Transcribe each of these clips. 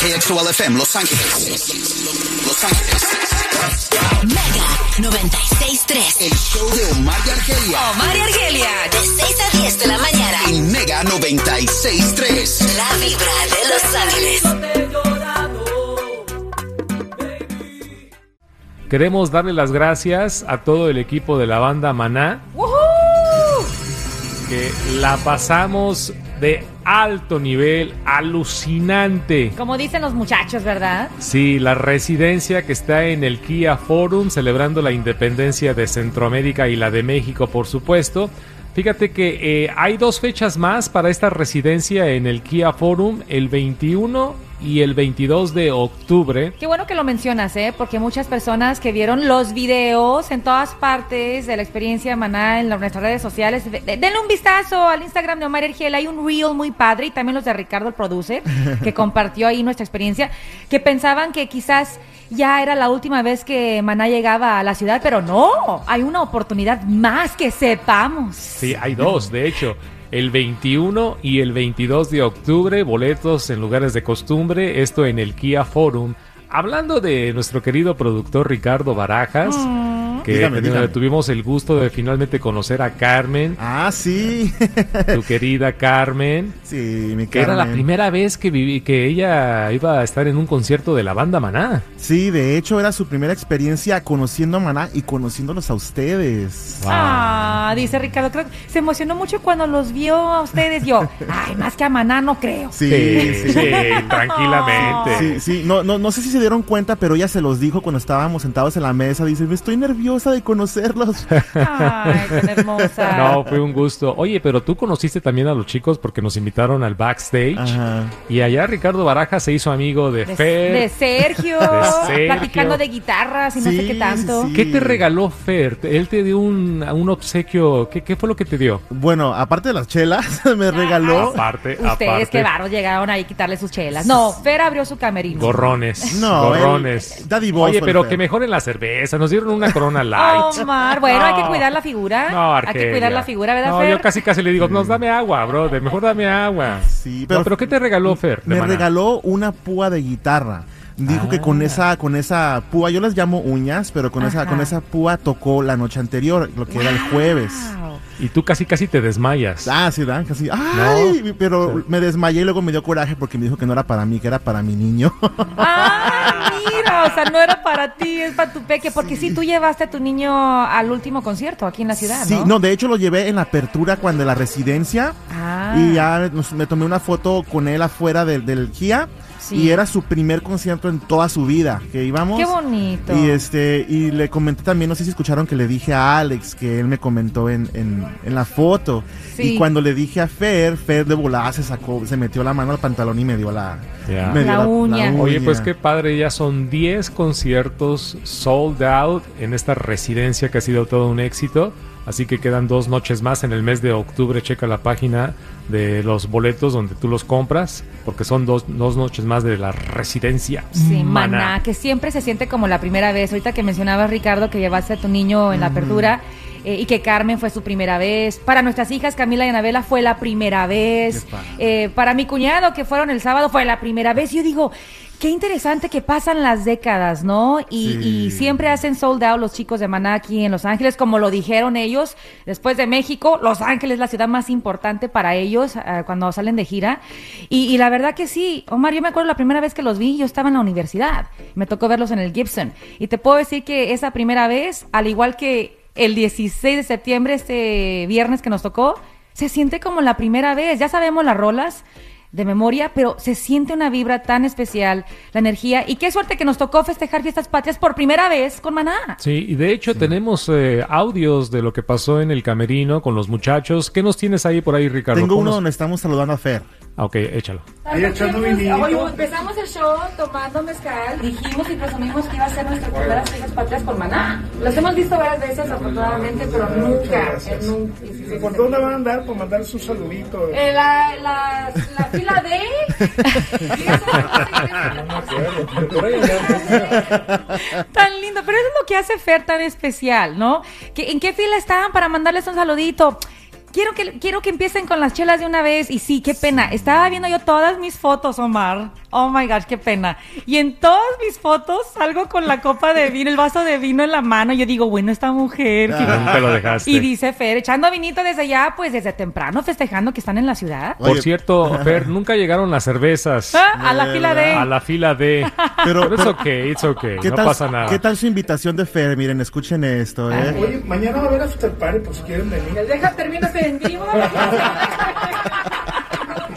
KXOL FM Los Ángeles. Los Ángeles. Mega 96.3. El show de Omar y Argelia. Omar y Argelia, de 6 a 10 de la mañana. En Mega 96.3. La vibra de Los Ángeles. Queremos darle las gracias a todo el equipo de la banda Maná. Que la pasamos de alto nivel, alucinante. Como dicen los muchachos, ¿verdad? Sí, la residencia que está en el Kia Forum, celebrando la independencia de Centroamérica y la de México, por supuesto. Fíjate que eh, hay dos fechas más para esta residencia en el Kia Forum, el 21 y el 22 de octubre. Qué bueno que lo mencionas, ¿eh? Porque muchas personas que vieron los videos en todas partes de la experiencia de Maná en nuestras redes sociales, de- de- denle un vistazo al Instagram de Omar Ergiel. Hay un reel muy padre y también los de Ricardo, el producer, que compartió ahí nuestra experiencia, que pensaban que quizás ya era la última vez que Maná llegaba a la ciudad, pero no, hay una oportunidad más que sepamos. Sí, hay dos, de hecho. El 21 y el 22 de octubre, boletos en lugares de costumbre, esto en el Kia Forum. Hablando de nuestro querido productor Ricardo Barajas, que Dígame, teni- dígame. tuvimos el gusto de finalmente conocer a Carmen, Ah, sí. tu querida Carmen, sí, mi que era la primera vez que viví, que ella iba a estar en un concierto de la banda Maná. Sí, de hecho era su primera experiencia conociendo a Maná y conociéndolos a ustedes. Ah, dice Ricardo, creo que se emocionó mucho cuando los vio a ustedes. Yo, ay, más que a Maná no creo. Sí, Sí, sí. sí, tranquilamente. Sí, sí, no, no, no sé si se dieron cuenta, pero ella se los dijo cuando estábamos sentados en la mesa. Dice, me estoy de conocerlos. Ay, tan hermosa. No, fue un gusto. Oye, pero tú conociste también a los chicos porque nos invitaron al backstage. Ajá. Y allá Ricardo Baraja se hizo amigo de, de, Fer. de Sergio, De Sergio. platicando de guitarras y no sé qué tanto. sí, sí. ¿Qué te regaló Fer? Él te dio un, un obsequio. ¿Qué, qué fue lo que te dio? Bueno, aparte de las chelas, me regaló. Aparte, Ustedes, aparte. qué barros, llegaron ahí a quitarle sus chelas. No, Fer abrió su camerino. Gorrones. No, gorrones. Daddy Boss Oye, pero el que mejoren la cerveza. Nos dieron una corona light. Omar, bueno, hay que No. cuidar la figura. No, hay que cuidar la figura, ¿verdad, No, Fer? yo casi casi le digo, nos dame agua, bro. De mejor dame agua. Sí, pero, ¿qué te regaló Fer? me Maná? regaló una púa de guitarra. Dijo que con Ah. esa, con esa púa, yo las llamo uñas, pero con esa, con esa púa tocó la noche anterior, lo que era el jueves. Y tú casi casi te desmayas. Ah, sí, ¿verdad? Casi. ¡Ay! Pero me desmayé y luego me dio coraje porque me dijo que no era para mí, que era para mi niño. Ah, mira, o sea, no era para ti, es para tu peque, porque sí. tú llevaste a tu niño al último concierto aquí en la ciudad, sí, ¿no? no, de hecho lo llevé en la apertura cuando en la residencia Ah. y ya me tomé una foto con él afuera del, del Kia Sí. y era su primer concierto en toda su vida que íbamos. Qué bonito. Y este, y le comenté también, no sé si escucharon que le dije a Alex que él me comentó en, en, en la foto. Sí. Y cuando le dije a Fer, Fer de volada se sacó, se metió la mano al pantalón y me dio la, me dio La uña. Oye, pues qué padre, ya son 10 conciertos sold out en esta residencia que ha sido todo un éxito. Así que quedan dos noches más en el mes de octubre. Checa la página de los boletos donde tú los compras, porque son dos, dos noches más de la residencia. Sí, maná, que siempre se siente como la primera vez. Ahorita que mencionabas, Ricardo, que llevaste a tu niño en la apertura eh, y que Carmen fue su primera vez. Para nuestras hijas, Camila y Anabela, fue la primera vez. Eh, para mi cuñado, que fueron el sábado, fue la primera vez. Yo digo, qué interesante que pasan las décadas, ¿no? Y, Sí. y siempre hacen sold out los chicos de Maná aquí en Los Ángeles, como lo dijeron ellos. Después de México, Los Ángeles es la ciudad más importante para ellos eh, cuando salen de gira. Y, y la verdad que sí, Omar, yo me acuerdo la primera vez que los vi, yo estaba en la universidad. Me tocó verlos en el Gibson. Y te puedo decir que esa primera vez, al igual que el 16 de septiembre, este viernes que nos tocó, se siente como la primera vez. Ya sabemos las rolas de memoria, pero se siente una vibra tan especial, la energía. Y qué suerte que nos tocó festejar fiestas patrias por primera vez con Maná. Sí, y de hecho tenemos eh, audios de lo que pasó en el camerino con los muchachos. ¿Qué nos tienes ahí por ahí, Ricardo? Tengo uno Ponnos- donde estamos saludando a Fer. Ah, ok, échalo. Ahí echando vinito. Oye, empezamos el show tomando mezcal. Dijimos y presumimos que iba a ser nuestra primera fiestas patrias con Maná. Los hemos visto varias veces, afortunadamente, pero nunca, sí, ¿Por dónde van a andar? Por mandarles un saludito. Eh, la, la, la fila de... tan lindo, pero eso es lo que hace Fer tan especial, ¿no? ¿Que, ¿En qué fila estaban para mandarles un saludito? Quiero que, quiero que empiecen con las chelas de una vez. Y sí, qué pena. Estaba viendo yo todas mis fotos, Omar. Oh my gosh, qué pena. Y en todas mis fotos salgo con la copa de vino, el vaso de vino en la mano. Yo digo, bueno, esta mujer. Nunca lo dejaste. Y dice Fer, echando vinito desde allá, pues desde temprano, festejando que están en la ciudad. Por cierto, Fer, nunca llegaron las cervezas Ah, a la fila de. a la fila de. Pero- Pero, es pero- ok, it's ok, ¿Qué no tal, pasa nada. ¿Qué tal su invitación de Fer? Miren, escuchen esto, ¿eh? Oye, mañana va a haber after party, por si quieren venir. Deja, termino este en vivo.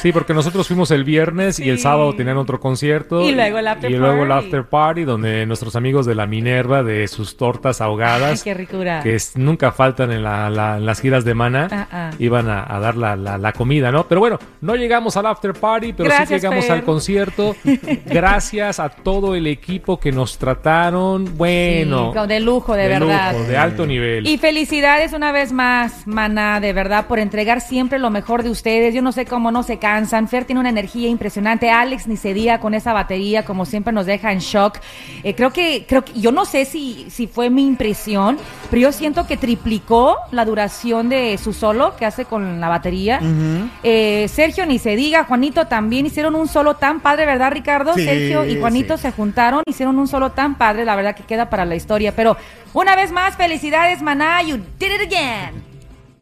Sí, porque nosotros fuimos el viernes y el sábado tenían otro concierto. Y luego el after Y luego el party. after party, donde nuestros amigos de la Minerva, de sus tortas ahogadas, Ay, qué ricura. que es- nunca faltan en, la- la- en las giras de Mana, Ah, ah. iban a, a dar la, la- la comida, ¿no? Pero bueno, no llegamos al after party, pero Gracias, sí llegamos Fer. al concierto. Gracias a todo el equipo que nos trataron, bueno, Sí, de lujo, de, verdad. lujo, de alto nivel. Y felicidades una vez más, Maná, de verdad, por entregar siempre lo mejor de ustedes. Yo no sé cómo no se cansan. Fer tiene una energía impresionante. Alex ni se diga con esa batería, como siempre nos deja en shock. Eh, creo que, creo que, yo no sé si, si fue mi impresión, pero yo siento que triplicó la duración de su solo que hace con la batería. Eh, Sergio ni se diga, Juanito también hicieron un solo tan padre, ¿verdad, Ricardo? Sí, Sergio y Juanito sí. se juntaron, hicieron un solo tan padre, la verdad que queda para la historia. Pero una vez más, felicidades, Maná, you did it again.